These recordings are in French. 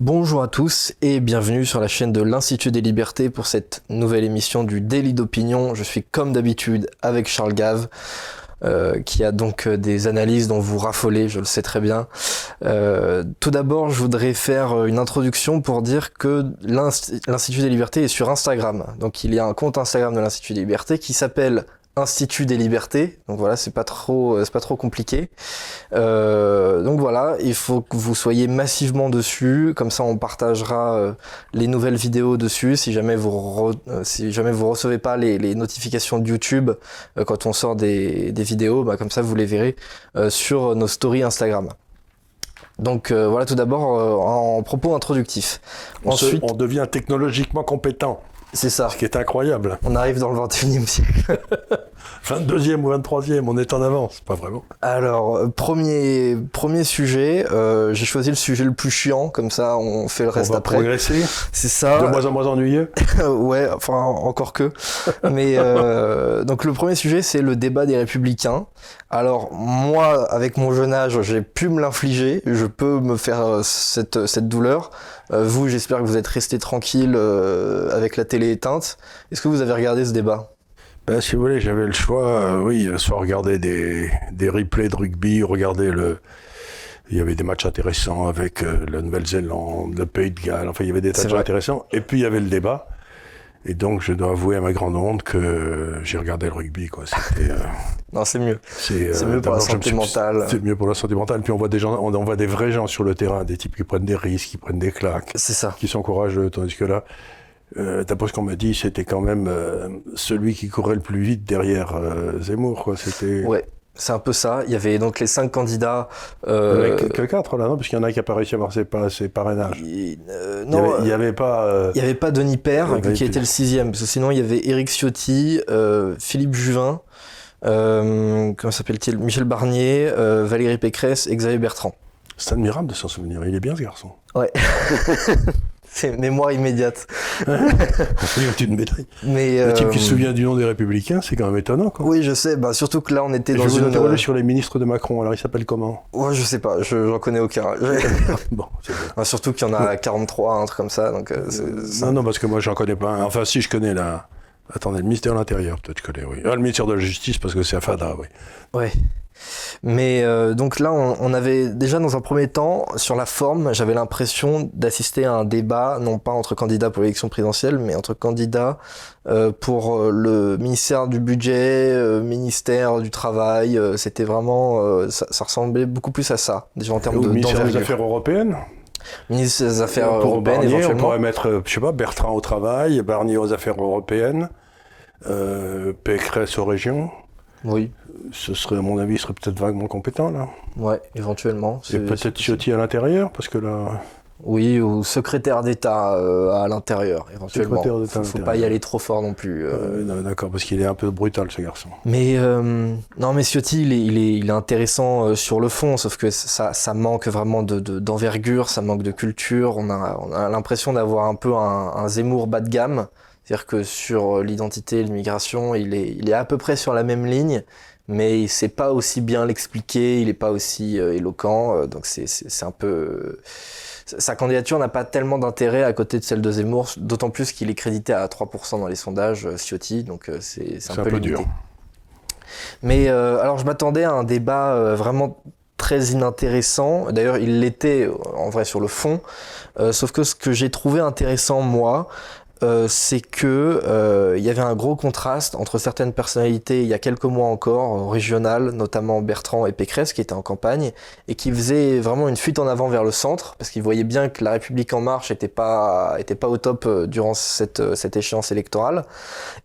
Bonjour à tous et bienvenue sur la chaîne de l'Institut des Libertés pour cette nouvelle émission du Délit d'opinion. Je suis comme d'habitude avec Charles Gave. Euh, qui a donc euh, des analyses dont vous raffolez, je le sais très bien. Euh, tout d'abord, je voudrais faire une introduction pour dire que l'Institut des Libertés est sur Instagram. Donc il y a un compte Instagram de l'Institut des Libertés qui s'appelle Institut des libertés. Donc voilà, c'est pas trop, euh, c'est pas trop compliqué. Euh, donc voilà, il faut que vous soyez massivement dessus. Comme ça, on partagera euh, les nouvelles vidéos dessus. Si jamais vous, si jamais vous recevez pas les, notifications de YouTube quand on sort des, vidéos, bah, comme ça vous les verrez sur nos stories Instagram. Donc voilà, tout d'abord en propos introductifs. Ensuite, on devient technologiquement compétent. C'est ça. Ce qui est incroyable. On arrive dans le 21e siècle. 22e ou 23e, on est en avance, pas vraiment. Alors, euh, premier, premier sujet, euh, j'ai choisi le sujet le plus chiant, comme ça on fait le reste on va après. progresser. C'est ça. De moins en moins ennuyeux. ouais, enfin encore que. Mais euh, donc le premier sujet, c'est le débat des républicains. Alors moi, avec mon jeune âge, j'ai pu me l'infliger, je peux me faire cette, cette douleur. vous, j'espère que vous êtes resté tranquille avec la télé éteinte. Est-ce que vous avez regardé ce débat? Ben, si vous voulez, j'avais le choix, euh, oui, soit regarder des, des replays de rugby, regarder le. Il y avait des matchs intéressants avec euh, la Nouvelle-Zélande, le Pays de Galles, enfin il y avait des matchs intéressants. Et puis il y avait le débat. Et donc je dois avouer à ma grande honte que j'ai regardé le rugby. Quoi. C'était, euh, non, c'est mieux. C'est, mieux pour la santé mentale. C'est mieux pour la santé mentale. Puis on voit des gens, on, on, voit des vrais gens sur le terrain, des types qui prennent des risques, qui prennent des claques. C'est ça. Qui sont courageux. Tandis que là, euh, D'après ce qu'on m'a dit, c'était quand même euh, celui qui courait le plus vite derrière euh, Zemmour. Quoi. C'était... Ouais. C'est un peu ça. Il y avait donc les cinq candidats. Euh... Il que quatre là, non Parce qu'il y en a qui n'ont pas réussi à avoir ses, parrainages. Euh, non, il n'y avait, pas. Il n'y avait pas Denis Père, qui était le sixième. Parce que sinon, il y avait Éric Ciotti, Philippe Juvin, comment s'appelle-t-il Michel Barnier, Valérie Pécresse et Xavier Bertrand. C'est admirable de s'en souvenir. Il est bien ce garçon. Ouais. C'est mémoire immédiate. Médaille. Mais Le type qui se euh, souvient du nom des Républicains, c'est quand même étonnant. Quoi. Oui, je sais. Bah, surtout que là, on était dans je une. Je interroger sur les ministres de Macron. Alors, ils s'appellent comment? Ouais, je sais pas. Je j'en connais aucun. bon, bah, surtout qu'il y en a 43, un truc comme ça. Donc, euh, non, non, parce que moi, j'en connais pas. Enfin, si, je connais la. Attendez, le ministère de l'Intérieur, peut-être je connais, oui. Ah, le ministère de la Justice, parce que c'est à Fada, oui. Ouais. Mais euh, donc là, on, avait déjà dans un premier temps, sur la forme, j'avais l'impression d'assister à un débat, non pas entre candidats pour l'élection présidentielle, mais entre candidats euh, pour euh, le ministère du budget, ministère du travail. C'était vraiment, ça, ressemblait beaucoup plus à ça, déjà en termes de ministère des Affaires européennes. Ministre des Affaires européennes, éventuellement. On pourrait mettre, je sais pas, Bertrand au travail, Barnier aux Affaires européennes, Pécresse aux régions. Oui. Ce serait, à mon avis, serait peut-être vaguement compétent, là. Ouais, éventuellement. Et peut-être Ciotti à l'intérieur, parce que là. Oui, ou secrétaire d'État euh, à l'intérieur, éventuellement. Il ne faut, pas y aller trop fort non plus. Euh. D'accord, parce qu'il est un peu brutal, ce garçon. Mais euh, non, mais Ciotti, il est, il est, il est intéressant sur le fond, sauf que ça, ça manque vraiment d'envergure, de, ça manque de culture. On a, on a l'impression d'avoir un peu un, un Zemmour bas de gamme. C'est-à-dire que sur l'identité et l'immigration, il est, il est à peu près sur la même ligne, mais il sait pas aussi bien l'expliquer, il n'est pas aussi euh, éloquent, euh, donc c'est un peu... Sa candidature n'a pas tellement d'intérêt à côté de celle de Zemmour, d'autant plus qu'il est crédité à 3% dans les sondages, euh, Ciotti, donc c'est un, peu, dur. Mais alors je m'attendais à un débat vraiment très inintéressant. D'ailleurs, il l'était en vrai sur le fond. sauf que ce que j'ai trouvé intéressant, moi, euh, c'est que euh, il y avait un gros contraste entre certaines personnalités il y a quelques mois encore régionales, notamment Bertrand et Pécresse qui étaient en campagne et qui faisaient vraiment une fuite en avant vers le centre parce qu'ils voyaient bien que la République en marche était pas était pas au top euh, durant cette cette échéance électorale.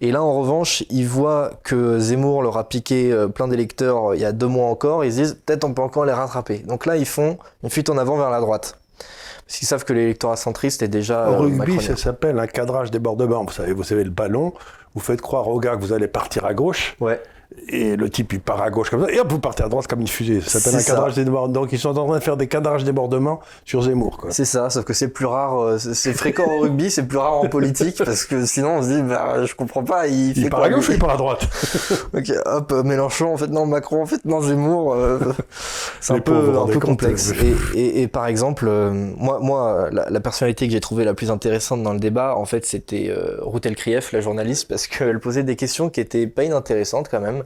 Et là en revanche, ils voient que Zemmour leur a piqué plein d'électeurs il y a deux mois encore, ils se disent peut-être on peut encore les rattraper. Donc là ils font une fuite en avant vers la droite. Parce qu'ils savent que l'électorat centriste est déjà. Au rugby, ça s'appelle un cadrage débordement. Vous savez, vous savez, le ballon, vous faites croire au gars que vous allez partir à gauche. Ouais. Et le type il part à gauche comme ça, et hop, vous partez à droite comme une fusée. Ça s'appelle un cadrage débordement. Donc ils sont en train de faire des cadrages débordements sur Zemmour. C'est ça, sauf que c'est plus rare, euh, c'est fréquent au rugby, c'est plus rare en politique, parce que sinon on se dit, bah, je comprends pas, il, il part à gauche ou il part à droite Ok, hop, euh, Mélenchon, en fait non, Macron, en fait non, Zemmour, euh, c'est un peu, un peu complexe. Et, et, par exemple, moi, moi la, la personnalité que j'ai trouvée la plus intéressante dans le débat, en fait, c'était Routel Krief, la journaliste, parce qu'elle posait des questions qui étaient pas inintéressantes quand même.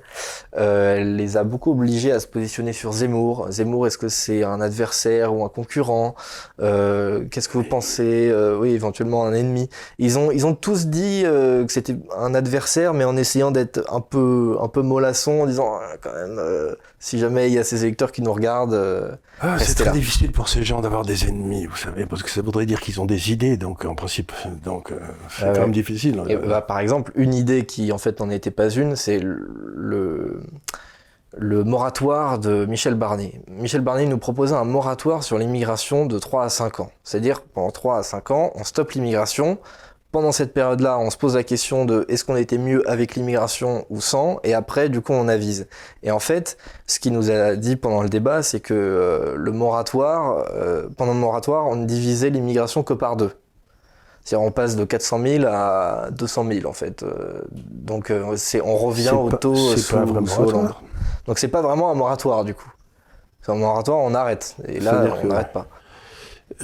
Euh, elle les a beaucoup obligés à se positionner sur Zemmour. Zemmour, est-ce que c'est un adversaire ou un concurrent euh, Qu'est-ce que vous pensez euh, Oui, éventuellement un ennemi. Ils ont, ils ont tous dit que c'était un adversaire, mais en essayant d'être un peu, un peu mollasson, en disant ah, quand même, si jamais il y a ces électeurs qui nous regardent. Ah, c'est très difficile pour ces gens d'avoir des ennemis, vous savez, parce que ça voudrait dire qu'ils ont des idées, donc en principe, donc c'est ah quand même difficile. Et, bah, par exemple, une idée qui en fait n'en était pas une, c'est le le moratoire de Michel Barnier. Michel Barnier nous proposait un moratoire sur l'immigration de 3 à 5 ans. C'est-à-dire, pendant 3 à 5 ans, on stoppe l'immigration. Pendant cette période-là, on se pose la question de est-ce qu'on était mieux avec l'immigration ou sans, et après, du coup, on avise. Et en fait, ce qu'il nous a dit pendant le débat, c'est que euh, le moratoire, euh, pendant le moratoire, on ne divisait l'immigration que par deux. C'est-à-dire on passe de 400 000 à 200 000 en fait. Euh, donc c'est on revient au taux sous, sous Hollande. Donc c'est pas vraiment un moratoire du coup. C'est un moratoire, on arrête. Et là, on n'arrête pas.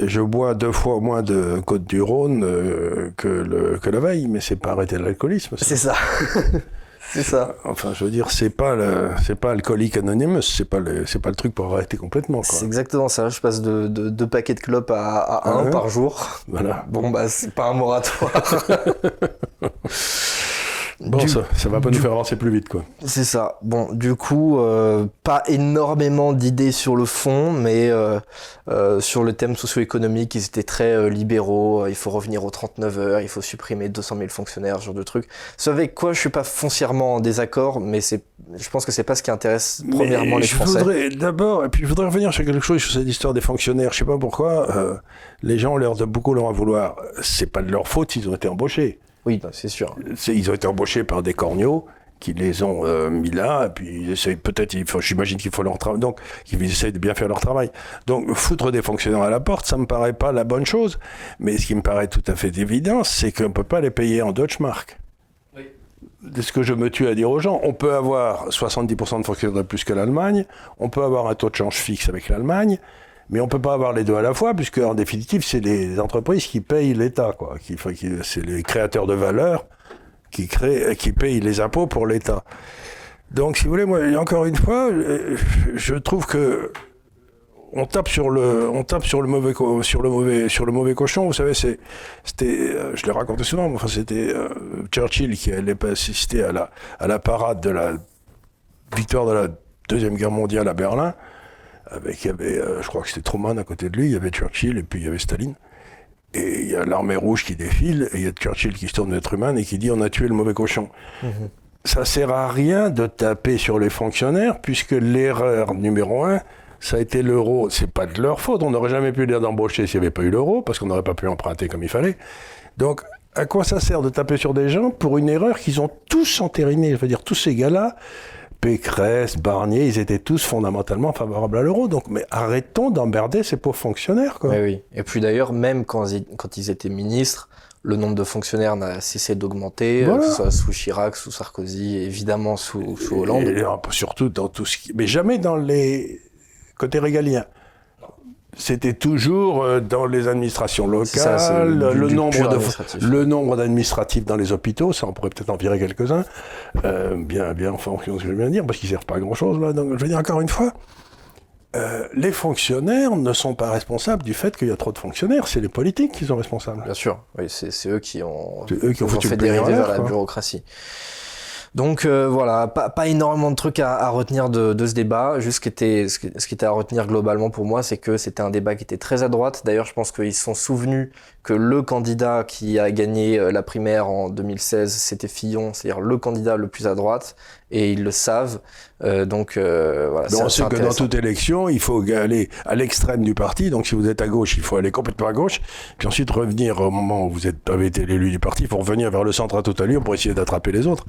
Je bois deux fois moins de Côte du Rhône euh, que, le, que la veille, mais c'est pas arrêter l'alcoolisme. C'est ça. c'est ça. Enfin, je veux dire, c'est pas le, c'est pas alcoolique anonymous, c'est pas le, c'est pas le truc pour arrêter complètement. C'est exactement ça. Je passe de deux paquets de clopes à, à un par jour. Voilà. Bon bah c'est pas un moratoire. Bon, ça, ça va pas nous faire avancer plus vite, quoi. C'est ça. Bon, du coup, euh, pas énormément d'idées sur le fond, mais euh, euh, sur le thème socio-économique, ils étaient très libéraux. Il faut revenir aux 39 heures, il faut supprimer 200 000 fonctionnaires, ce genre de trucs. Ce avec quoi je suis pas foncièrement en désaccord, mais c'est, je pense que c'est pas ce qui intéresse premièrement les je Français. Voudrais d'abord, et puis je voudrais revenir sur quelque chose sur cette histoire des fonctionnaires. Je sais pas pourquoi, les gens ont l'air de beaucoup leur en vouloir. C'est pas de leur faute s'ils ont été embauchés. Oui, c'est sûr. Ils ont été embauchés par des corneaux qui les ont euh, mis là, et puis ils essayent peut-être, j'imagine qu'il faut leur travail, donc ils essayent de bien faire leur travail. Donc foutre des fonctionnaires à la porte, ça me paraît pas la bonne chose, mais ce qui me paraît tout à fait évident, c'est qu'on peut pas les payer en Deutschmark. Oui. C'est ce que je me tue à dire aux gens. On peut avoir 70% de fonctionnaires de plus que l'Allemagne, on peut avoir un taux de change fixe avec l'Allemagne, mais on peut pas avoir les deux à la fois, puisque en définitive, c'est les entreprises qui payent l'État, c'est les créateurs de valeur qui créent, qui payent les impôts pour l'État. Donc, si vous voulez, moi, encore une fois, je trouve que on tape sur le, on tape sur le mauvais, sur le mauvais, sur le mauvais cochon. Vous savez, c'était, euh, je l'ai raconté souvent, mais enfin, c'était euh, Churchill qui allait assister à la, à la parade de la victoire de la deuxième guerre mondiale à Berlin avec, il y avait, euh, je crois que c'était Truman à côté de lui, il y avait Churchill et puis il y avait Staline. Et il y a l'armée rouge qui défile, et il y a Churchill qui se tourne vers Truman et qui dit on a tué le mauvais cochon. Ça mhm. Ça sert à rien de taper sur les fonctionnaires, puisque l'erreur numéro un, ça a été l'euro. C'est pas de leur faute. On n'aurait jamais pu les d'embaucher s'il n'y avait pas eu l'euro, parce qu'on n'aurait pas pu emprunter comme il fallait. Donc, à quoi ça sert de taper sur des gens pour une erreur qu'ils ont tous entérinée Je veux dire, tous ces gars-là, Pécresse, Barnier, ils étaient tous fondamentalement favorables à l'euro. Donc, mais arrêtons d'emmerder ces pauvres fonctionnaires. Quoi. Oui, oui. Et puis d'ailleurs, même quand ils, quand ils étaient ministres, le nombre de fonctionnaires n'a cessé d'augmenter, euh, que ce soit sous Chirac, sous Sarkozy, évidemment sous, sous Hollande. Et, surtout dans tout ce qui... Mais jamais dans les côtés régaliens c'était toujours euh, dans les administrations locales, le, nombre de, le nombre d'administratifs dans les hôpitaux, ça on pourrait peut-être en virer quelques-uns, euh, bien, bien en fonction de ce que je viens de dire, parce qu'ils servent pas à grand-chose là. Donc je veux dire encore une fois, euh, les fonctionnaires ne sont pas responsables du fait qu'il y a trop de fonctionnaires, c'est les politiques qui sont responsables. Bien sûr, oui, c'est eux qui ont, eux qui ont, fait dériver vers la bureaucratie. Donc euh, voilà, pas, énormément de trucs à, retenir de, de, ce débat. Juste ce qui était, ce qui, était à retenir globalement pour moi, c'est que c'était un débat qui était très à droite. D'ailleurs, je pense qu'ils se sont souvenus que le candidat qui a gagné euh, la primaire en 2016, c'était Fillon, c'est-à-dire le candidat le plus à droite, et ils le savent. Euh, donc euh, voilà. Donc, c'est que dans toute élection, il faut aller à l'extrême du parti. Donc si vous êtes à gauche, il faut aller complètement à gauche, puis ensuite revenir au moment où vous êtes, avez été l'élu du parti, il faut revenir vers le centre à toute allure pour essayer d'attraper les autres.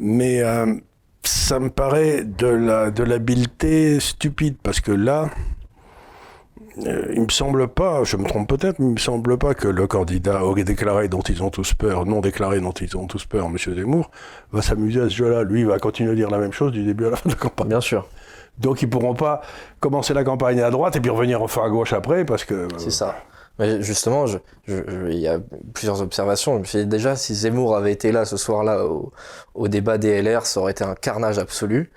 Mais euh, ça me paraît de la de l'habileté stupide parce que là, il me semble pas, je me trompe peut-être, mais il me semble pas que le candidat au déclaré dont ils ont tous peur, non déclaré dont ils ont tous peur, M. Zemmour, va s'amuser à ce jeu-là. Lui, il va continuer à dire la même chose du début à la fin de la campagne. Bien sûr. Donc ils pourront pas commencer la campagne à droite et puis revenir enfin à gauche après parce que. C'est ça. Mais justement, je, il y a plusieurs observations. Je me suis dit déjà, si Zemmour avait été là ce soir-là au, au, débat des LR, ça aurait été un carnage absolu.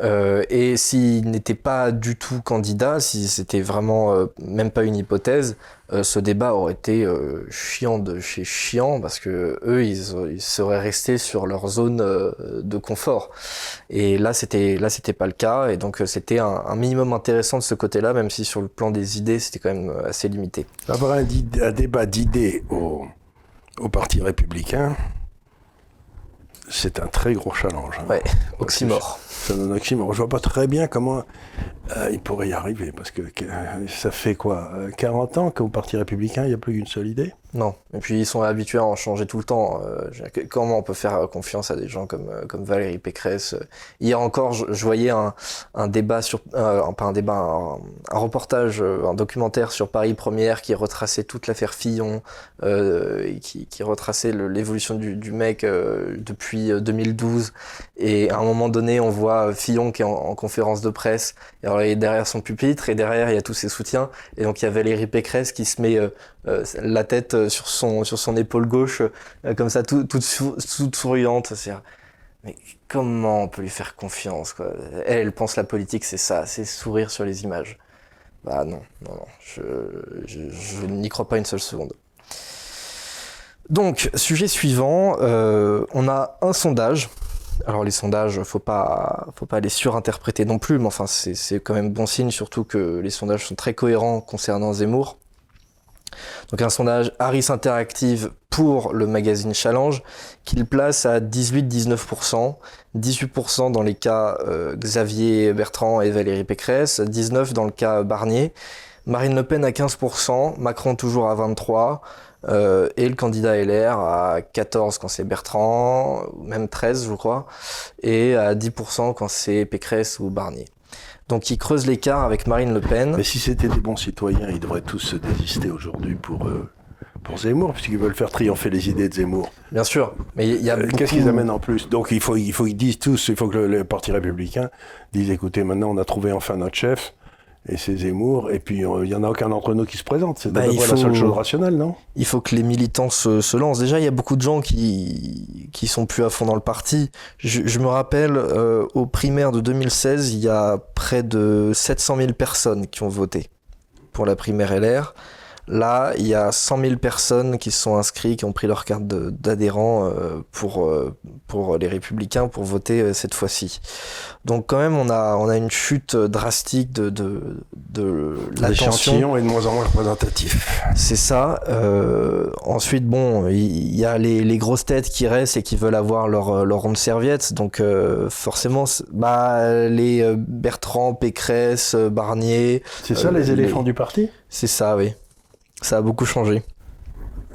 Euh, et s'il n'était pas du tout candidat, si c'était vraiment euh, même pas une hypothèse, euh, ce débat aurait été chiant de chez chiant parce que eux, ils, seraient restés sur leur zone de confort. Et là, c'était là, c'était pas le cas. Et donc, c'était un, un, minimum intéressant de ce côté-là, même si sur le plan des idées, c'était quand même assez limité. Avoir un, un débat d'idées au, au Parti républicain, c'est un très gros challenge. Hein. Ouais, oxymore. C'est un oxymore. Je vois pas très bien comment euh, il pourrait y arriver, parce que ça fait quoi 40 ans qu'au Parti républicain, il n'y a plus qu'une seule idée? Non. Et puis ils sont habitués à en changer tout le temps. Euh, comment on peut faire confiance à des gens comme, euh, comme Valérie Pécresse Hier encore, je, voyais un, débat sur... Euh, pas un débat, un, reportage, un documentaire sur Paris Première qui retraçait toute l'affaire Fillon, et qui, retraçait l'évolution du, mec depuis 2012. Et à un moment donné, on voit Fillon qui est en, en conférence de presse. Et derrière son pupitre et derrière il y a tous ses soutiens. Et donc il y a Valérie Pécresse qui se met euh, euh, la tête sur son sur son épaule gauche euh, comme ça, toute tout, tout souriante. Mais comment on peut lui faire confiance quoi? Elle, elle pense la politique, c'est ça, c'est sourire sur les images. Bah non, non, non, je n'y crois pas une seule seconde. Donc, sujet suivant, euh, on a un sondage alors les sondages, faut pas, faut pas les surinterpréter non plus, mais enfin c'est quand même bon signe, surtout que les sondages sont très cohérents concernant Zemmour. Donc un sondage Harris Interactive pour le magazine Challenge qu'il place à 18-19%, 18% dans les cas euh, Xavier Bertrand et Valérie Pécresse, 19% dans le cas Barnier, Marine Le Pen à 15%, Macron toujours à 23%, euh, et le candidat LR à 14 quand c'est Bertrand, même 13 je crois, et à 10% quand c'est Pécresse ou Barnier. Donc ils creusent l'écart avec Marine Le Pen. Mais si c'était des bons citoyens, ils devraient tous se désister aujourd'hui pour, euh, pour Zemmour, puisqu'ils veulent faire triompher les idées de Zemmour. Bien sûr, mais il y a euh, Qu'est-ce qu'ils amènent en plus? Donc il faut, il faut qu'ils disent tous, il faut que le, le Parti républicain dise, écoutez, maintenant on a trouvé enfin notre chef, et c'est Zemmour, et puis il euh, n'y en a aucun d'entre nous qui se présente. C'est bah, faut... la seule chose rationnelle, non? Il faut que les militants se, se lancent. Déjà, il y a beaucoup de gens qui qui sont plus à fond dans le parti. Je, je me rappelle, euh, aux primaires de 2016, il y a près de 700 000 personnes qui ont voté pour la primaire LR. Là, il y a 100 000 personnes qui se sont inscrites, qui ont pris leur carte d'adhérent euh, pour, euh, pour les Républicains pour voter euh, cette fois-ci. Donc quand même, on a, on a une chute drastique de, de, de l'attention. est de moins en moins représentatif. C'est ça. Euh, ensuite, bon, il y, y, a les, les, grosses têtes qui restent et qui veulent avoir leur, leur ronde serviette. Donc euh, forcément, bah, les Bertrand, Pécresse, Barnier. C'est ça les éléphants les... du parti? C'est ça, oui. Ça a beaucoup changé.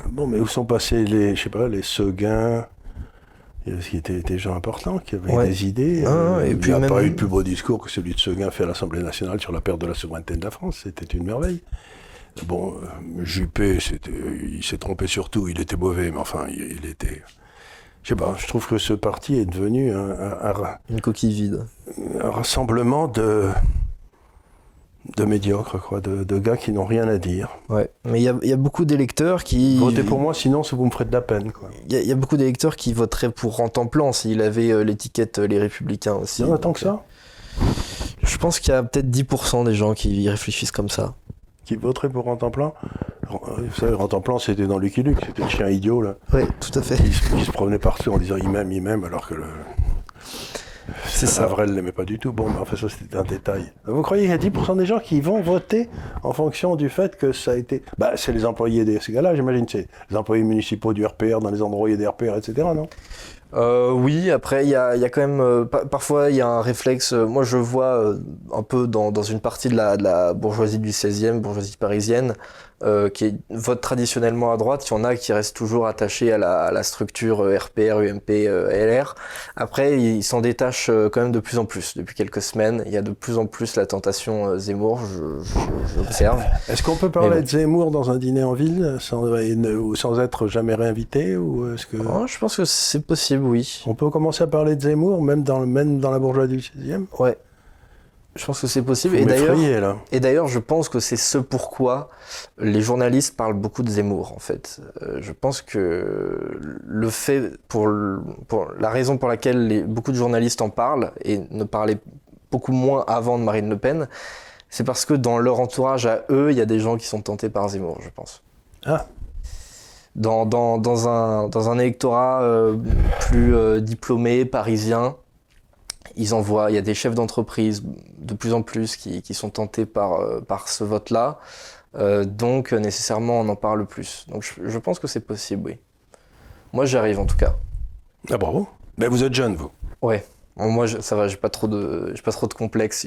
Bon, mais où sont passés les, je sais pas, les Seguin qui étaient des gens importants, qui avaient ouais. des idées. Ah, euh, et puis il n'y a même... pas eu de plus beau discours que celui de Seguin fait à l'Assemblée nationale sur la perte de la souveraineté de la France. C'était une merveille. Bon, euh, Juppé, il s'est trompé sur tout. Il était mauvais, mais enfin, il, il était. Je sais pas, je trouve que ce parti est devenu un, un, un, une coquille vide. Un rassemblement de de médiocres, quoi, de, de gars qui n'ont rien à dire. Ouais, mais il y, y a, beaucoup d'électeurs qui. Votez pour moi, sinon vous me ferez de la peine. Il y, y, a beaucoup d'électeurs qui voteraient pour Rentemplan s'il avait euh, l'étiquette euh, Les Républicains aussi. Il y en a tant que ça Je pense qu'il y a peut-être 10% des gens qui y réfléchissent comme ça. Qui voteraient pour Rentemplan Vous savez, c'était dans Lucky Luke, c'était le chien idiot, là. Oui, tout à fait. Qui se promenait partout en disant il m'aime, il m'aime, alors que le. C'est ça. Avril ne l'aimait pas du tout. Bon, mais enfin, ça, c'était un détail. Vous croyez qu'il y a 10% des gens qui vont voter en fonction du fait que ça a été. Bah, c'est les employés de ces gars-là, j'imagine. C'est les employés municipaux du RPR, dans les endroits où il y a des RPR, etc., non? Euh, oui, après, il y a, y a, quand même. Euh, parfois, il y a un réflexe. Euh, moi, je vois un peu dans, dans une partie de la, de la, bourgeoisie du 16e, bourgeoisie parisienne, euh, qui votent traditionnellement à droite, il y en a qui restent toujours attachés à la, structure RPR, UMP, LR. Après, ils s'en détachent quand même de plus en plus. Depuis quelques semaines, il y a de plus en plus la tentation Zemmour, j'observe. Est-ce qu'on peut parler de Zemmour dans un dîner en ville sans, sans être jamais réinvité ou est-ce que... Oh, je pense que c'est possible, oui. On peut commencer à parler de Zemmour, même dans, même dans la bourgeoisie du 16e Ouais. Je pense que c'est possible. et d'ailleurs, et d'ailleurs, je pense que c'est ce pourquoi les journalistes parlent beaucoup de Zemmour, en fait. Euh, je pense que le fait, pour, pour la raison pour laquelle les, beaucoup de journalistes en parlent et ne parlaient beaucoup moins avant de Marine Le Pen, c'est parce que dans leur entourage à eux, il y a des gens qui sont tentés par Zemmour, je pense. Ah. Dans, dans, dans un, dans un électorat euh, plus euh, diplômé, parisien, ils envoient, il y a des chefs d'entreprise de plus en plus qui, qui sont tentés par, euh, par ce vote-là. Euh, donc nécessairement on en parle plus. Donc je, je pense que c'est possible, oui. Moi j'arrive en tout cas. Ah bravo. Mais vous êtes jeune vous. Ouais. moi ça va, j'ai pas trop de, j'ai pas trop de complexes.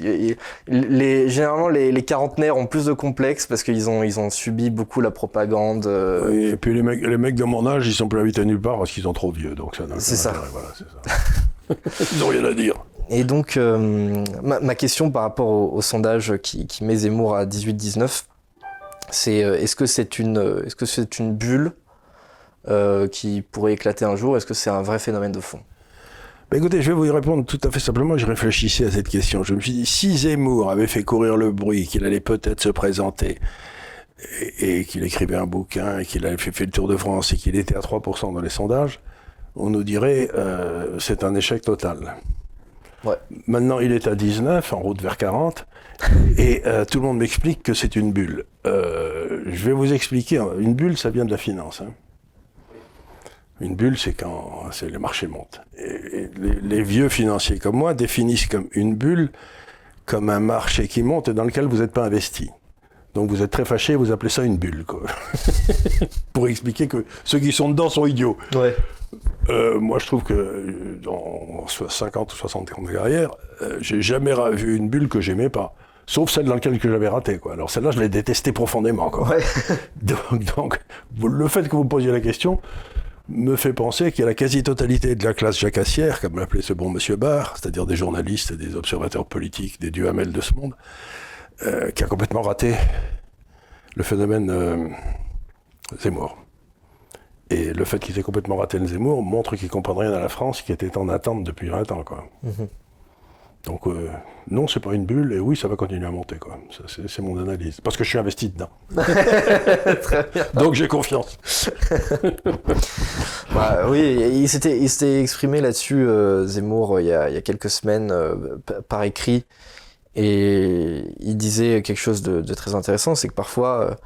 Les, généralement les, les, quarantenaires ont plus de complexes parce qu'ils ont, ils ont subi beaucoup la propagande. Euh. Oui, et puis les mecs, les mecs de mon âge, ils sont plus invités nulle part parce qu'ils sont trop vieux, donc ça. C'est ça. Voilà, ça. ils ont rien à dire. Et donc, euh, ma, question par rapport au, sondage qui, met Zemmour à 18-19, c'est euh, est-ce que c'est une, est -ce c'est une bulle euh, qui pourrait éclater un jour? Est-ce que c'est un vrai phénomène de fond? Bah écoutez, je vais vous y répondre tout à fait simplement. Je réfléchissais à cette question. Je me suis dit, si Zemmour avait fait courir le bruit, qu'il allait peut-être se présenter, et, qu'il écrivait un bouquin, et qu'il avait fait, le tour de France, et qu'il était à 3% dans les sondages, on nous dirait, euh, c'est un échec total. Maintenant, il est à 19, en route vers 40, et euh, tout le monde m'explique que c'est une bulle. Euh, je vais vous expliquer. Une bulle, ça vient de la finance. Hein. Une bulle, c'est quand c'est les marchés montent. Et, les, vieux financiers comme moi définissent comme une bulle comme un marché qui monte et dans lequel vous n'êtes pas investi. Donc vous êtes très fâché, vous appelez ça une bulle, quoi. Pour expliquer que ceux qui sont dedans sont idiots. Ouais. Euh, moi, je trouve que euh, dans 50 ou 60 ans de carrière, euh, j'ai jamais vu une bulle que j'aimais pas. Sauf celle dans laquelle j'avais raté, quoi. Alors celle-là, je l'ai détestée profondément, quoi. Ouais. donc, donc, le fait que vous posiez la question me fait penser qu'il y a la quasi-totalité de la classe jacassière, comme l'appelait ce bon monsieur Barr, c'est-à-dire des journalistes, des observateurs politiques, des duhamels de ce monde, qui a complètement raté le phénomène Zemmour. Et le fait qu'il ait complètement raté le Zemmour montre qu'il ne comprend rien à la France qui était en attente depuis 20 ans. Quoi. Mhm. Donc euh, non, c'est pas une bulle, et oui, ça va continuer à monter. Quoi. c'est, mon analyse. Parce que je suis investi dedans. Très bien. Donc j'ai confiance. bah, oui, il s'était, il s'était exprimé là-dessus, euh, Zemmour, il y, a, il y, a, quelques semaines, euh, par écrit. Et il disait quelque chose de, de très intéressant, c'est que parfois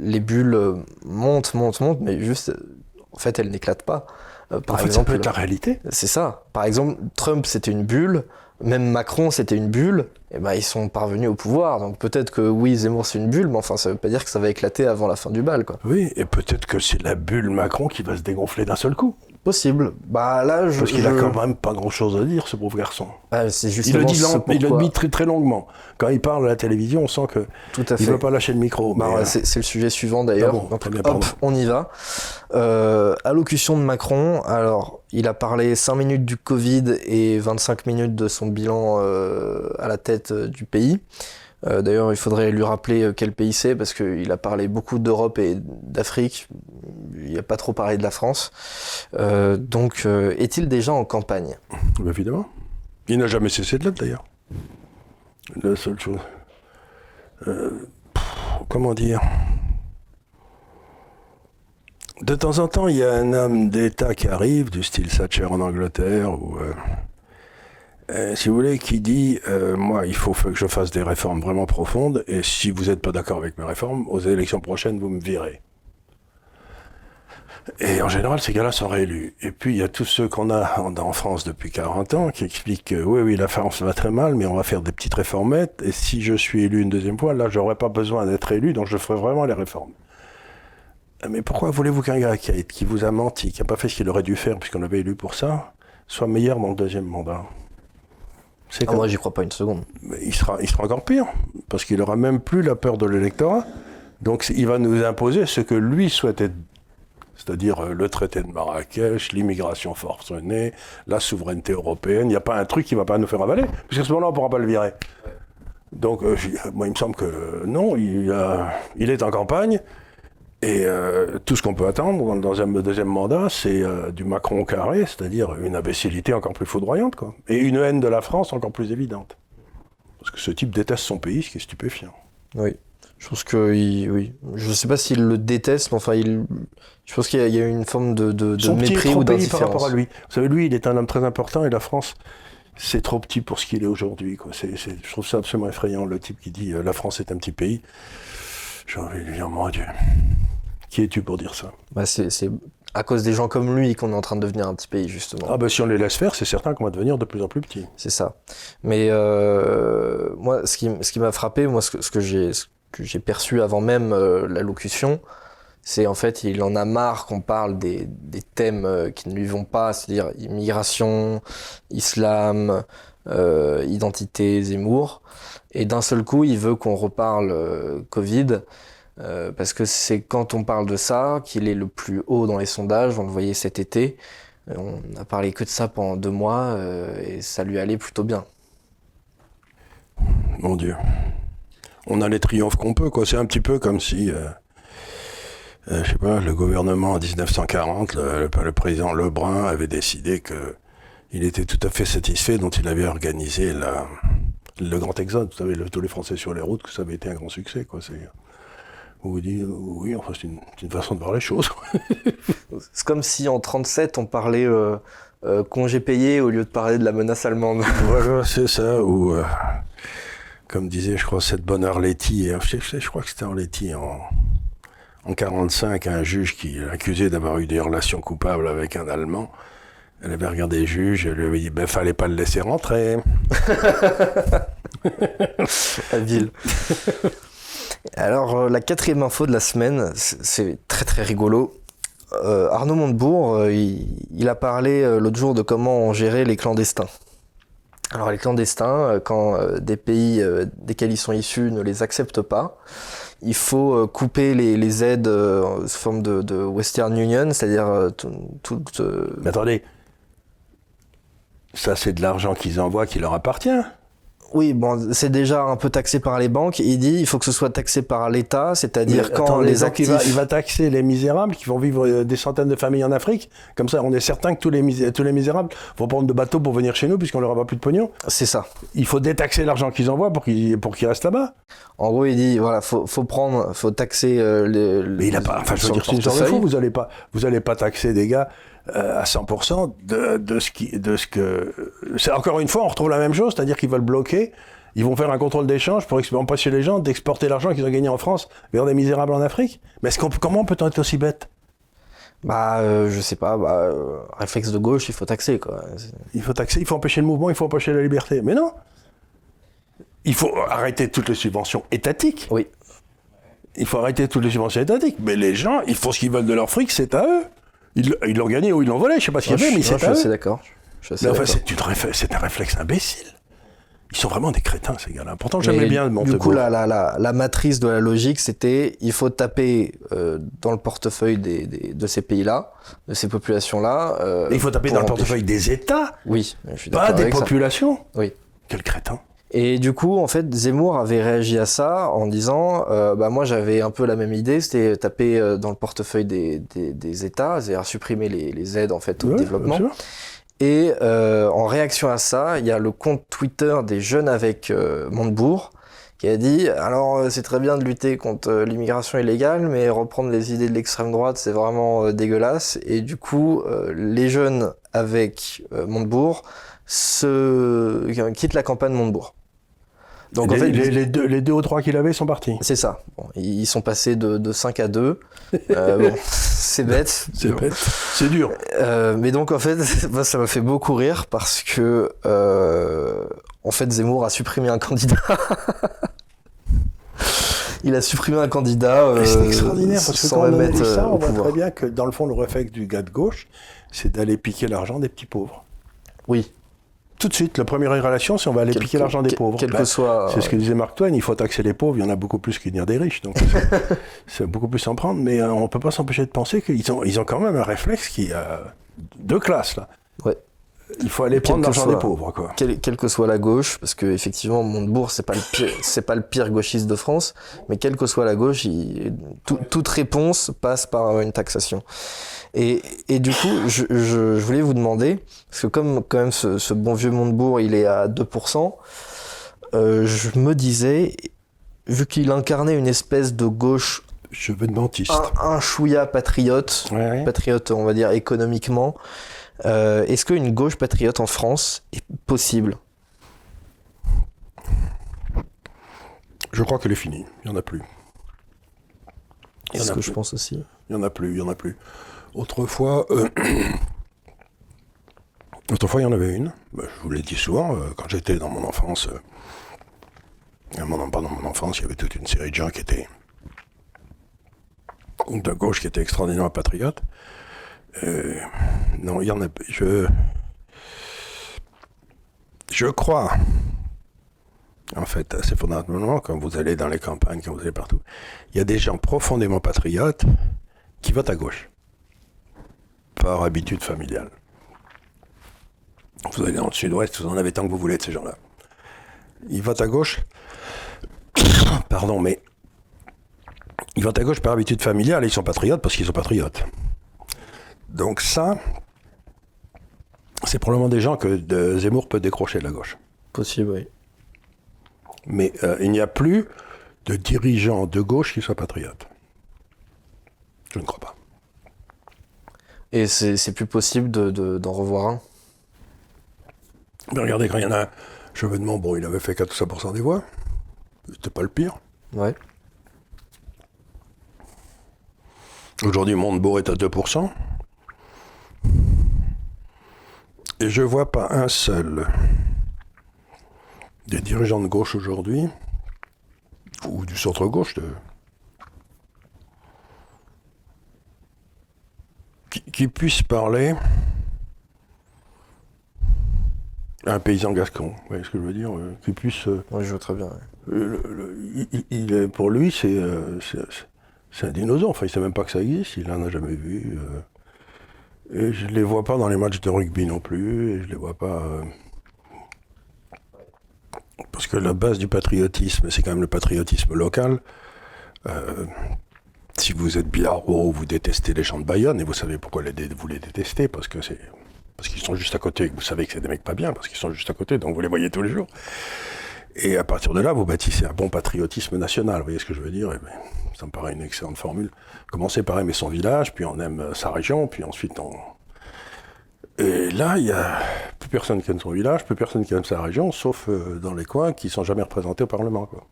les bulles montent, montent, montent, mais juste, en fait, elles n'éclatent pas. Euh, par exemple, ça peut être la réalité. C'est ça. Par exemple, Trump, c'était une bulle. Même Macron, c'était une bulle. Et ben, ils sont parvenus au pouvoir. Donc peut-être que oui, Zemmour, c'est une bulle, mais enfin, ça veut pas dire que ça va éclater avant la fin du bal, quoi. Oui, et peut-être que c'est la bulle Macron qui va se dégonfler d'un seul coup. Possible. Bah là, je, Parce qu'il a quand même pas grand-chose à dire, ce pauvre garçon. Ah, c'est il le dit, il le dit très, très longuement. Quand il parle à la télévision, on sent que Tout à fait. il veut pas lâcher le micro. Bah, euh, c'est, le sujet suivant d'ailleurs. Ah hop, on y va. Euh, allocution de Macron. Alors, il a parlé 5 minutes du Covid et 25 minutes de son bilan euh, à la tête euh, du pays. Euh, d'ailleurs, il faudrait lui rappeler euh, quel pays c'est, parce qu'il a parlé beaucoup d'Europe et d'Afrique. Il n'a pas trop parlé de la France. Euh, donc, est-il déjà en campagne? Évidemment. Il n'a jamais cessé de l'être, d'ailleurs. La seule chose. comment dire? De temps en temps, il y a un homme d'État qui arrive, du style Thatcher en Angleterre, ou euh, si vous voulez, qui dit euh, moi, il faut que je fasse des réformes vraiment profondes, et si vous n'êtes pas d'accord avec mes réformes, aux élections prochaines, vous me virez. Et en général, ces gars-là sont réélus. Et puis, il y a tous ceux qu'on a en, France depuis 40 ans qui expliquent que oui, oui, la France va très mal, mais on va faire des petites réformettes, et si je suis élu une deuxième fois, là, j'aurais pas besoin d'être élu, donc je ferai vraiment les réformes. Mais pourquoi voulez-vous qu'un gars qui, qui vous a menti, qui n'a pas fait ce qu'il aurait dû faire puisqu'on l'avait élu pour ça, soit meilleur dans le deuxième mandat? Ah, moi, j'y crois pas une seconde. il sera, il sera encore pire, parce qu'il aura même plus la peur de l'électorat, Donc il va nous imposer ce que lui souhaitait c'est-à-dire euh, le traité de Marrakech, l'immigration forcenée, la souveraineté européenne. Il n'y a pas un truc qui ne va pas nous faire avaler, puisqu'à ce moment-là, on ne pourra pas le virer. Donc, euh, moi, il me semble que non, il, il est en campagne. Et euh, tout ce qu'on peut attendre dans un deuxième mandat, c'est du Macron carré, c'est-à-dire une imbécilité encore plus foudroyante, quoi. Et une haine de la France encore plus évidente. Parce que ce type déteste son pays, ce qui est stupéfiant. Oui. Je pense que oui. Je ne sais pas s'il le déteste, mais enfin, il... je pense qu'il y, a une forme de, de, de mépris ou d'indifférence. par rapport à lui. Vous savez, lui, il est un homme très important et la France, c'est trop petit pour ce qu'il est aujourd'hui. je trouve ça absolument effrayant, le type qui dit euh, la France est un petit pays. J'ai envie de lui dire, mon Dieu, qui es-tu pour dire ça? Bah, C'est à cause des gens comme lui qu'on est en train de devenir un petit pays, justement. Ah bah si on les laisse faire, c'est certain qu'on va devenir de plus en plus petit. C'est ça. Mais euh, moi, ce qui, ce qui m'a frappé, moi, ce que, ce que j'ai que j'ai perçu avant même euh, l'allocution, c'est en fait il en a marre qu'on parle des, des thèmes euh, qui ne lui vont pas, c'est-à-dire immigration, islam, euh, identité, Zemmour, et d'un seul coup il veut qu'on reparle euh, Covid. parce que c'est quand on parle de ça qu'il est le plus haut dans les sondages, on le voyait cet été, on n'a parlé que de ça pendant deux mois et ça lui allait plutôt bien. Mon Dieu on a les triomphes qu'on peut. C'est un petit peu comme si, euh, euh, je sais pas, le gouvernement en 1940, le, le, président Lebrun avait décidé que il était tout à fait satisfait dont il avait organisé la, le grand exode. Vous savez, tous les Français sur les routes, que ça avait été un grand succès. Quoi. C'est, vous dites, oui, enfin, c'est une, façon de voir les choses. c'est comme si en 37 on parlait euh, euh, congé payé au lieu de parler de la menace allemande. voilà, c'est ça. Ou comme disait, je crois, cette bonne Arletty, je, je, crois que c'était Arletty en, en 45, un juge qui l'accusait d'avoir eu des relations coupables avec un Allemand. Elle avait regardé le juge, elle lui avait dit, ben, fallait pas le laisser rentrer. Alors, euh, la quatrième info de la semaine, c'est très très rigolo. Euh, Arnaud Montebourg, euh, il, a parlé l'autre jour de comment on gérait les clandestins. Alors les clandestins, quand des pays desquels ils sont issus ne les acceptent pas, il faut couper les, aides sous forme de, Western Union, c'est-à-dire tout... Mais attendez, ça c'est de l'argent qu'ils envoient qui leur appartient. Oui, bon, c'est déjà un peu taxé par les banques. Il dit il faut que ce soit taxé par l'État, c'est-à-dire quand les actifs... Il va, taxer les misérables qui vont vivre euh, des centaines de familles en Afrique. Comme ça, on est certain que tous les, tous les misérables vont prendre de bateaux pour venir chez nous puisqu'on leur a pas plus de pognon. C'est ça. Il faut détaxer l'argent qu'ils envoient pour qu'ils pour qu'ils restent là-bas. En gros, il dit voilà, faut, faut prendre, faut taxer euh, les, Mais il a pas. Enfin, je veux dire, c'est une sorte de fou. Vous allez pas, vous allez pas taxer des gars à 100% de, de ce qui, de ce que. C'est encore une fois, on retrouve la même chose, c'est-à-dire qu'ils veulent bloquer. Ils vont faire un contrôle d'échange pour empêcher les gens d'exporter l'argent qu'ils ont gagné en France vers des misérables en Afrique. Mais est-ce qu'on, comment peut-on être aussi bête? Bah, euh, je sais pas, bah, euh, réflexe de gauche, il faut taxer, quoi. Il faut taxer, il faut empêcher le mouvement, il faut empêcher la liberté. Mais non Il faut arrêter toutes les subventions étatiques. Oui. Il faut arrêter toutes les subventions étatiques. Mais les gens, ils font ce qu'ils veulent de leur fric, c'est à eux. Ils, l'ont gagné ou ils l'ont volé, je sais pas ce qu'il y avait, mais c'est. Je suis d'accord. Mais enfin, c'est un réflexe imbécile. Ils sont vraiment des crétins, ces gars-là. Pourtant, j'aimais bien Montebourg. Du coup, la, la, la, la, matrice de la logique, c'était il faut taper euh, dans le portefeuille des, des, de ces pays-là, de ces populations-là. Euh, il faut taper dans le portefeuille des États Oui, je suis Pas des populations Oui. Quel crétin et du coup, en fait, Zemmour avait réagi à ça en disant, euh, bah moi j'avais un peu la même idée, c'était taper euh, dans le portefeuille des, des, des États, c'est-à-dire supprimer les, les, aides en fait au développement. Et euh, en réaction à ça, il y a le compte Twitter des jeunes avec euh, Montebourg qui a dit alors euh, c'est très bien de lutter contre l'immigration illégale, mais reprendre les idées de l'extrême droite c'est vraiment dégueulasse. Et du coup, les jeunes avec Montebourg se quittent la campagne Montebourg. Donc les, en fait, les, deux, les deux ou trois qu'il avait sont partis. C'est ça. ils sont passés de, de 5 à 2. Euh, bon, c'est bête. C'est bête. C'est dur. Euh, mais donc en fait, ça m'a fait beaucoup rire parce que euh, en fait Zemmour a supprimé un candidat. Il a supprimé un candidat. C'est extraordinaire parce que quand on dit ça, on voit très bien que dans le fond, le réflexe du gars de gauche, c'est d'aller piquer l'argent des petits pauvres. Oui. Tout de suite, la première relation, c'est on va aller piquer l'argent des pauvres. Quel que ben, soit. C'est ce que disait Mark Twain, il faut taxer les pauvres, il y en a beaucoup plus qu'il a des riches. Donc c'est beaucoup plus en prendre, mais on ne peut pas s'empêcher de penser qu'ils ont, ils ont quand même un réflexe qui de classe, là. Ouais il faut aller prendre l'argent des pauvres, quoi. Quelle, que soit la gauche, parce que effectivement, Montebourg, c'est pas le pire, c'est pas le pire gauchiste de France, mais quelle que soit la gauche, toute réponse passe par une taxation. Et, et du coup, je, je, voulais vous demander, parce que comme quand même ce, bon vieux Montebourg, il est à 2%, euh, je me disais, vu qu'il incarnait une espèce de gauche je veux dentiste. Un, un chouïa patriote, patriote on va dire économiquement, euh, est-ce qu'une gauche patriote en France est possible? Je crois qu'elle est finie. Il n'y en a plus. C'est ce que je pense aussi. Il n'y en a plus, il n'y en a plus. Autrefois, euh, autrefois il y en avait une. Bah, je vous l'ai dit souvent, euh, quand j'étais dans mon enfance, pendant mon enfance, il y avait toute une série de gens qui étaient de gauche qui étaient extraordinairement patriotes. Euh, non, il y en a. Je. Je crois. En fait, c'est fondamentalement quand vous allez dans les campagnes, quand vous allez partout, il y a des gens profondément patriotes qui votent à gauche. Par habitude familiale. Vous allez dans le sud-ouest, vous en avez tant que vous voulez de ces gens-là. Ils votent à gauche. Pardon, mais. Ils votent à gauche par habitude familiale et ils sont patriotes parce qu'ils sont patriotes. Donc ça, c'est probablement des gens que de Zemmour peut décrocher de la gauche. Possible, oui. Mais euh, il n'y a plus de dirigeants de gauche qui soient patriotes. Je ne crois pas. Et c'est plus possible d'en de, revoir un? Mais regardez, quand il y en a un, Chevènement, bon, il avait fait 4 ou 5% des voix. C'était pas le pire. Ouais. Aujourd'hui, Montebourg est à 2%. Et je vois pas un seul des dirigeants de gauche aujourd'hui, ou du centre-gauche, qui, puisse parler à un paysan gascon, vous voyez ce que je veux dire euh, Qui puisse. Euh, oui, je vois très bien. il, pour lui, euh, c'est un dinosaure. Enfin, il ne sait même pas que ça existe, il n'en a jamais vu. Et je ne les vois pas dans les matchs de rugby non plus, et je les vois pas. Euh, parce que la base du patriotisme, c'est quand même le patriotisme local. Euh, si vous êtes Biarro, vous détestez les gens de Bayonne, et vous savez pourquoi vous les détestez, parce que c'est parce qu'ils sont juste à côté, vous savez que c'est des mecs pas bien, parce qu'ils sont juste à côté, donc vous les voyez tous les jours. Et à partir de là, vous bâtissez un bon patriotisme national, vous voyez ce que je veux dire? Eh ben, Ça me paraît une excellente formule. Commencer par aimer son village, puis on aime euh, sa région, puis ensuite on... Et là, il n'y a plus personne qui aime son village, plus personne qui aime sa région, sauf euh, dans les coins qui sont jamais représentés au Parlement. Quoi.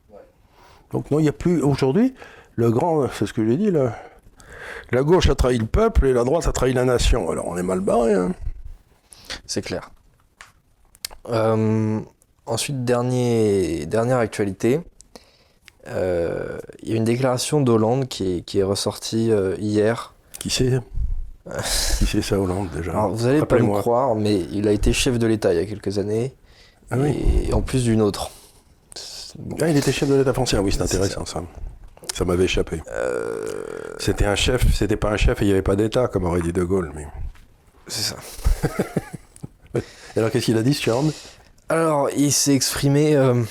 Donc non, il n'y a plus... Aujourd'hui, le grand... C'est ce que j'ai dit, là. La gauche a trahi le peuple et la droite a trahi la nation. Alors on est mal barré. Hein. C'est clair. Euh, Ensuite, dernier, dernière actualité. Euh, il y a une déclaration d'Hollande qui est, ressortie euh, hier. Qui c'est? Qui c'est ça, Hollande, déjà? Vous n'allez pas me croire, mais il a été chef de l'État il y a quelques années. Ah et en plus d'une autre. Ah, il était chef de l'État français, ah oui, c'est intéressant ça. Ça, m'avait échappé. Euh, c'était un chef, c'était pas un chef et il n'y avait pas d'État, comme aurait dit De Gaulle. Mais... C'est ça. alors, qu'est-ce qu'il a dit, Stjorn? Alors, il s'est exprimé euh,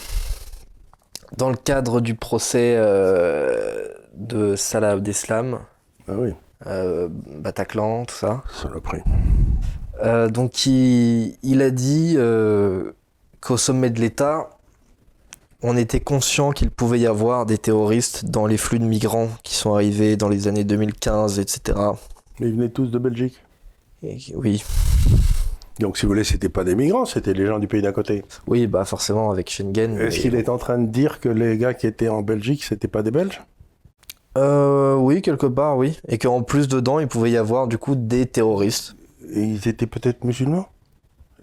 dans le cadre du procès euh, de Salah Abdeslam. Ah oui. Euh, Bataclan, tout ça. Saloperie. donc, il, il, a dit qu'au sommet de l'État, on était conscient qu'il pouvait y avoir des terroristes dans les flux de migrants qui sont arrivés dans les années 2015, etc. Mais ils venaient tous de Belgique? Oui. Donc, si vous voulez, c'était pas des migrants, c'était les gens du pays d'à côté. Oui, bah forcément avec Schengen. Est-ce qu'il est en train de dire que les gars qui étaient en Belgique, c'était pas des Belges? Euh, Oui, quelque part, oui. Et qu'en plus dedans, il pouvait y avoir du coup des terroristes. Et ils étaient peut-être musulmans?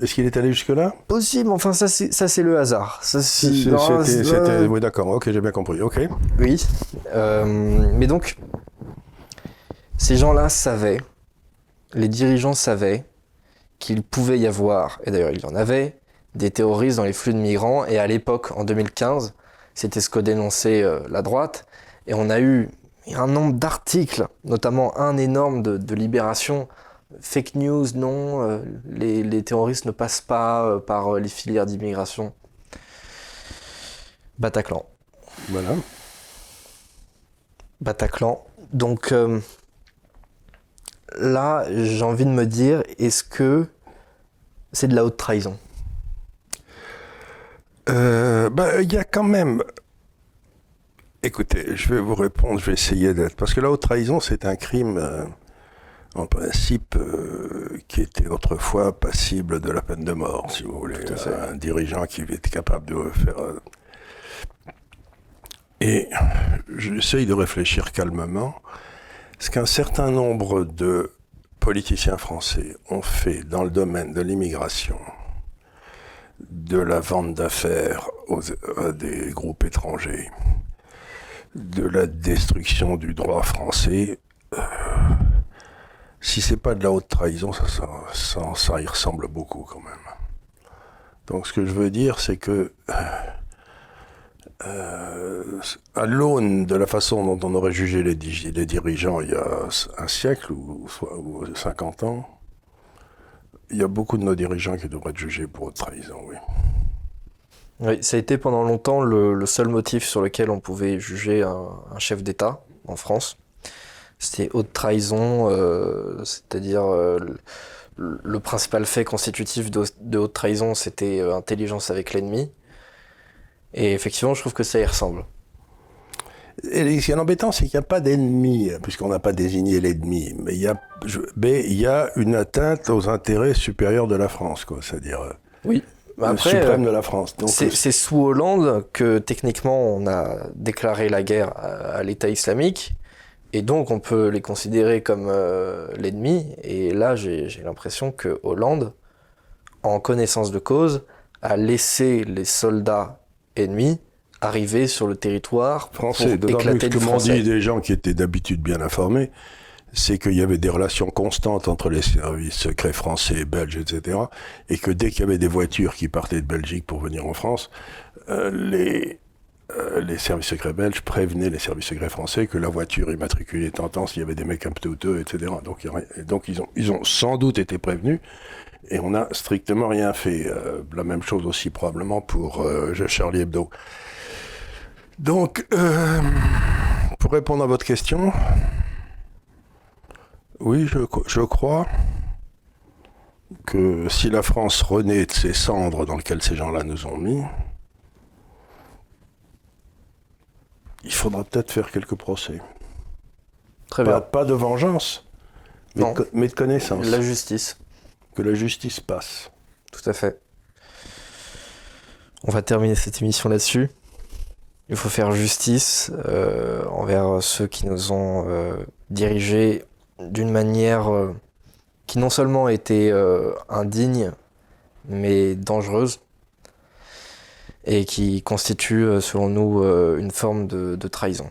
Est-ce qu'il est allé jusque-là? Possible, enfin ça c'est, ça c'est le hasard. Ça, c'était, Oui d'accord, ok j'ai bien compris, ok. Oui, euh, mais donc ces gens-là savaient, les dirigeants savaient qu'il pouvait y avoir, et d'ailleurs il y en avait, des terroristes dans les flux de migrants. Et à l'époque, en 2015, c'était ce que dénonçait euh, la droite. Et on a eu un nombre d'articles, notamment un énorme de, Libération. Fake news, non, euh, les, terroristes ne passent pas euh, par les filières d'immigration. Bataclan. Voilà. Bataclan. Donc là, j'ai envie de me dire, est-ce que c'est de la haute trahison? Euh, bah, Il y a quand même. Écoutez, je vais vous répondre, je vais essayer d'être. Parce que la haute trahison, c'est un crime, euh, en principe, euh, qui était autrefois passible de la peine de mort, si vous voulez. Un dirigeant qui était capable de faire. Et j'essaye de réfléchir calmement. Ce qu'un certain nombre de politiciens français ont fait dans le domaine de l'immigration, de la vente d'affaires à des groupes étrangers, de la destruction du droit français, euh, si c'est pas de la haute trahison, ça, y ressemble beaucoup quand même. Donc ce que je veux dire, c'est que euh, euh, à l'aune de la façon dont on aurait jugé les, dirigeants il y a un siècle ou, ou, 50 ans, il y a beaucoup de nos dirigeants qui devraient être jugés pour haute trahison, oui. Oui, ça a été pendant longtemps le, seul motif sur lequel on pouvait juger un, chef d'État en France. C'était haute trahison, euh, c'est-à-dire euh, le, principal fait constitutif de, de haute trahison, c'était intelligence avec l'ennemi. Et effectivement, je trouve que ça y ressemble. Et ce qui est embêtant, c'est qu'il n'y a pas d'ennemi, puisqu'on n'a pas désigné l'ennemi. Mais il y a, il y a une atteinte aux intérêts supérieurs de la France, quoi. C'est-à-dire. Euh, oui. Après, le suprême de la France. Euh, c'est sous Hollande que techniquement on a déclaré la guerre à, l'État islamique, et donc on peut les considérer comme euh, l'ennemi. Et là, j'ai l'impression que Hollande, en connaissance de cause, a laissé les soldats ennemis arriver sur le territoire français. Pour éclater que dit des gens qui étaient d'habitude bien informés, c'est qu'il y avait des relations constantes entre les services secrets français, belges, etc. Et que dès qu'il y avait des voitures qui partaient de Belgique pour venir en France, euh, les, euh, les services secrets belges prévenaient les services secrets français que la voiture immatriculée tentant s'il y avait des mecs un peu douteux, etc. Donc, donc ils, ont, ils ont sans doute été prévenus et on n'a strictement rien fait. Euh, la même chose aussi probablement pour euh, Charlie Hebdo. Donc, euh, pour répondre à votre question, oui, je, je, crois que si la France renaît de ces cendres dans lesquelles ces gens-là nous ont mis, il faudra peut-être faire quelques procès. Très bien. Pas de vengeance, mais, mais de connaissance. La justice la justice passe. Tout à fait. On va terminer cette émission là-dessus. Il faut faire justice euh, envers ceux qui nous ont euh, dirigés d'une manière euh, qui non seulement était indigne, mais dangereuse, et qui constitue, selon nous, une forme de trahison.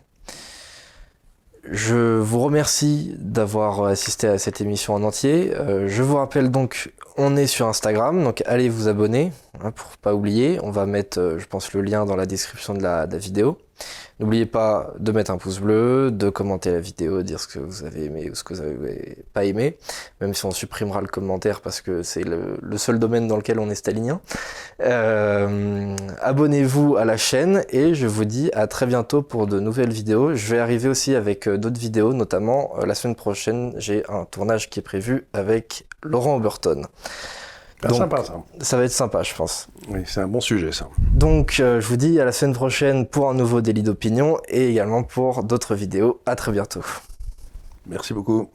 Je vous remercie d'avoir assisté à cette émission en entier. Euh, je vous rappelle donc, on est sur Instagram, donc allez vous abonner hein, pour pas oublier. On va mettre, euh, je pense, le lien dans la description de la vidéo. N'oubliez pas de mettre un pouce bleu, de commenter la vidéo, dire ce que vous avez aimé ou ce que vous avez pas aimé, même si on supprimera le commentaire parce que c'est le, seul domaine dans lequel on est stalinien. Euh, Abonnez-vous à la chaîne et je vous dis à très bientôt pour de nouvelles vidéos. Je vais arriver aussi avec euh, d'autres vidéos, notamment euh, la semaine prochaine, j'ai un tournage qui est prévu avec Laurent Oberton. Ça. va être sympa, je pense. Oui, c'est un bon sujet, ça. Donc, euh, je vous dis à la semaine prochaine pour un nouveau délit d'opinion et également pour d'autres vidéos. À très bientôt. Merci beaucoup.